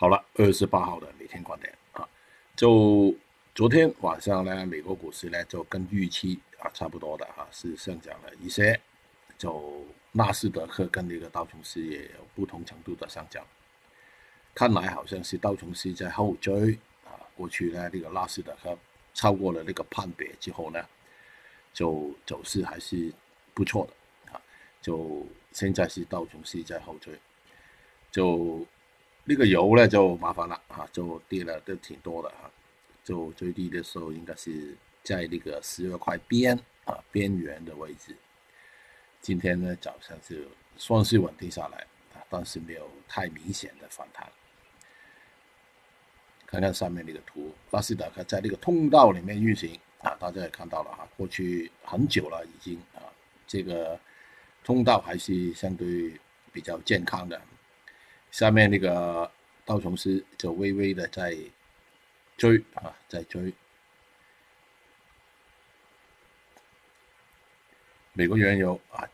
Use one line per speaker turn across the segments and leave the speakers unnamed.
好了，二十八号的每天观点啊，就昨天晚上呢，美国股市呢就跟预期啊差不多的啊，是上涨了一些，就纳斯达克跟那个道琼斯也有不同程度的上涨，看来好像是道琼斯在后追啊，过去呢这个纳斯达克超过了那个判别之后呢，就走势还是不错的啊，就现在是道琼斯在后追，就。那个油呢就麻烦了啊，就跌了都挺多的啊，就最低的时候应该是在那个十二块边啊边缘的位置。今天呢早上是算是稳定下来啊，但是没有太明显的反弹。看看上面那个图，纳斯达克在那个通道里面运行啊，大家也看到了哈，过去很久了已经啊，这个通道还是相对比较健康的。下面那个道琼斯就微微的在追啊，在追。美国原油啊，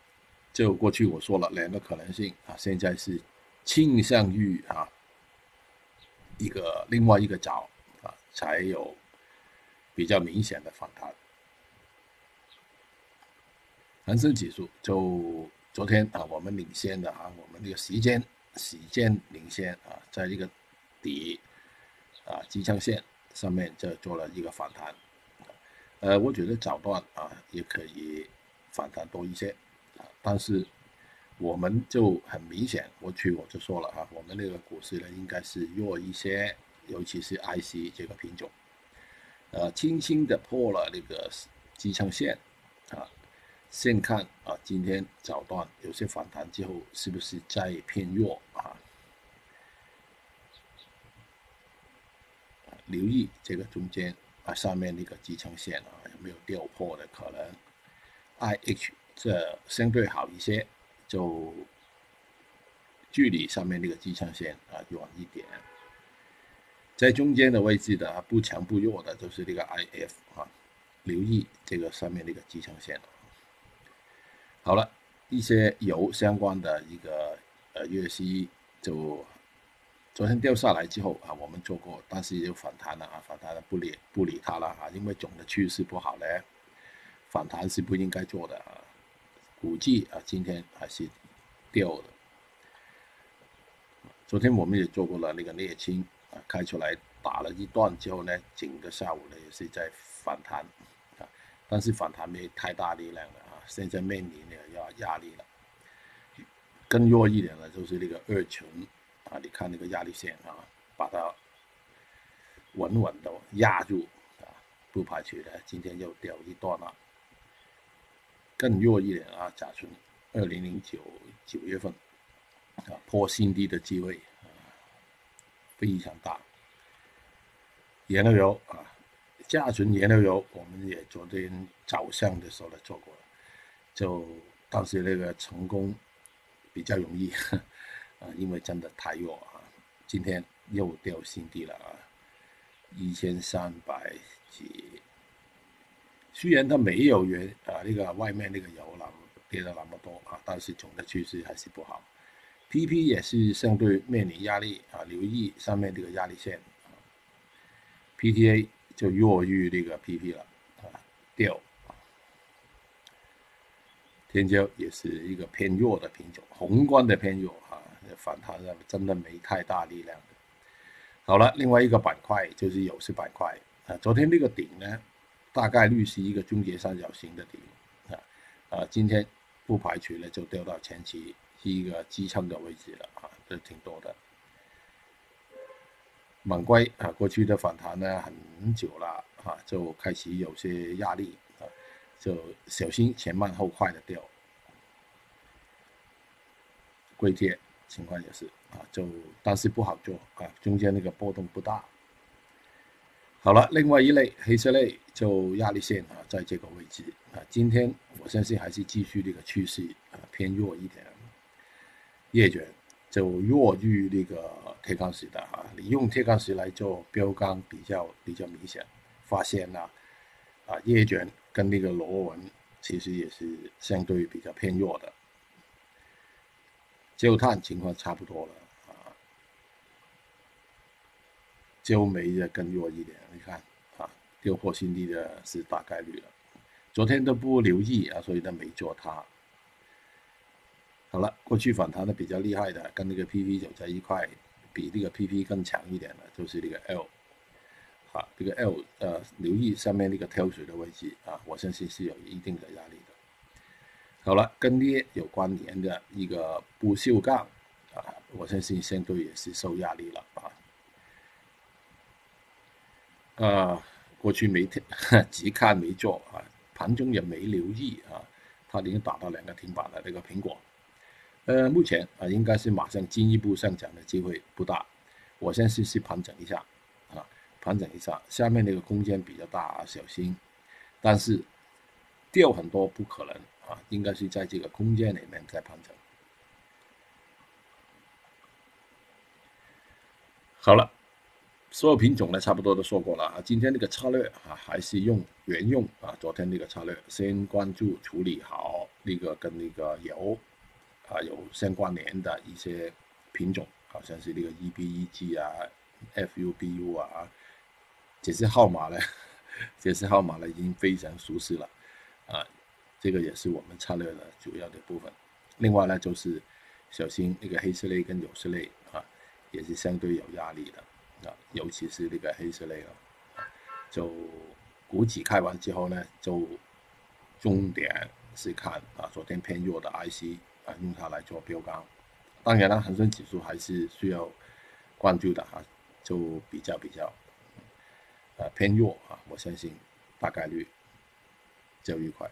就过去我说了两个可能性啊，现在是倾向于啊一个另外一个角啊，才有比较明显的反弹。恒生指数就昨天啊，我们领先的啊，我们这个时间。时间领先啊，在这个底啊支撑线上面就做了一个反弹，呃，我觉得早段啊也可以反弹多一些啊，但是我们就很明显，过去我就说了啊，我们那个股市呢应该是弱一些，尤其是 IC 这个品种，呃，轻轻的破了那个支撑线啊。先看啊，今天早段有些反弹之后，是不是再偏弱啊？留意这个中间啊，上面那个支撑线啊，有没有掉破的可能？I H 这相对好一些，就距离上面那个支撑线啊远一点，在中间的位置的啊不强不弱的，就是这个 I F 啊，留意这个上面那个支撑线。好了，一些油相关的一个呃月息就昨天掉下来之后啊，我们做过，但是又反弹了啊，反弹了不理不理它了啊，因为总的趋势不好嘞，反弹是不应该做的啊。估计啊，今天还是掉的。昨天我们也做过了那个沥青啊，开出来打了一段之后呢，整个下午呢也是在反弹啊，但是反弹没太大力量的。现在面临的压压力了，更弱一点的就是那个二层啊，你看那个压力线啊，把它稳稳的压住啊，不排除的今天又掉一段了。更弱一点啊，甲醇二零零九九月份啊破新低的机会啊非常大。原料油啊，甲醇原料油我们也昨天早上的时候呢做过了。就当时那个成功比较容易，啊，因为真的太弱啊，今天又掉新低了啊，一千三百几。虽然它没有原啊那个外面那个油了跌了那么多啊，但是总的趋势还是不好。PP 也是相对面临压力啊，留意上面这个压力线。PTA 就弱于那个 PP 了啊，掉。天椒也是一个偏弱的品种，宏观的偏弱啊，反弹的真的没太大力量的。好了，另外一个板块就是有色板块啊，昨天那个顶呢，大概率是一个终结三角形的顶啊，啊，今天不排除呢就掉到前期一个支撑的位置了啊，这挺多的。猛龟啊，过去的反弹呢很久了啊，就开始有些压力。就小心前慢后快的掉，硅铁情况也是啊，就但是不好做啊，中间那个波动不大。好了，另外一类黑色类就压力线啊，在这个位置啊，今天我相信还是继续这个趋势啊，偏弱一点。叶卷就弱于那个铁矿石的啊，你用铁矿石来做标杆比较比较明显，发现了啊叶卷。跟那个螺纹其实也是相对比较偏弱的，焦炭情况差不多了啊。焦煤的更弱一点，你看啊，跌破新低的是大概率了。昨天都不留意啊，所以都没做它。好了，过去反弹的比较厉害的，跟那个 PP 走在一块，比那个 PP 更强一点的，就是那个 L。啊，这个 L 呃，留意上面那个跳水的位置啊，我相信是有一定的压力的。好了，跟镍有关联的一个不锈钢啊，我相信相对也是受压力了啊。呃，过去没听，只看没做啊，盘中也没留意啊，它已经打到两个停板了那个苹果，呃，目前啊，应该是马上进一步上涨的机会不大，我相信是盘整一下，盘整一下，下面那个空间比较大啊，小心，但是掉很多不可能啊，应该是在这个空间里面在盘整。好了。所有品种呢，差不多都说过了啊。今天那个策略啊，还是用原用啊。昨天那个策略，先关注处理好那个跟那个油啊有相关联的一些品种，好像是那个 EBEG 啊、FUBU 啊，这些号码呢，这些号码呢已经非常熟悉了啊。这个也是我们策略的主要的部分。另外呢，就是小心那个黑色类跟有色类啊，也是相对有压力的。啊，尤其是那个黑色类啊，就股指开完之后呢，就重点是看啊，昨天偏弱的 IC 啊，用它来做标杆。当然了，恒生指数还是需要关注的哈，就比较比较啊偏弱啊，我相信大概率交易快。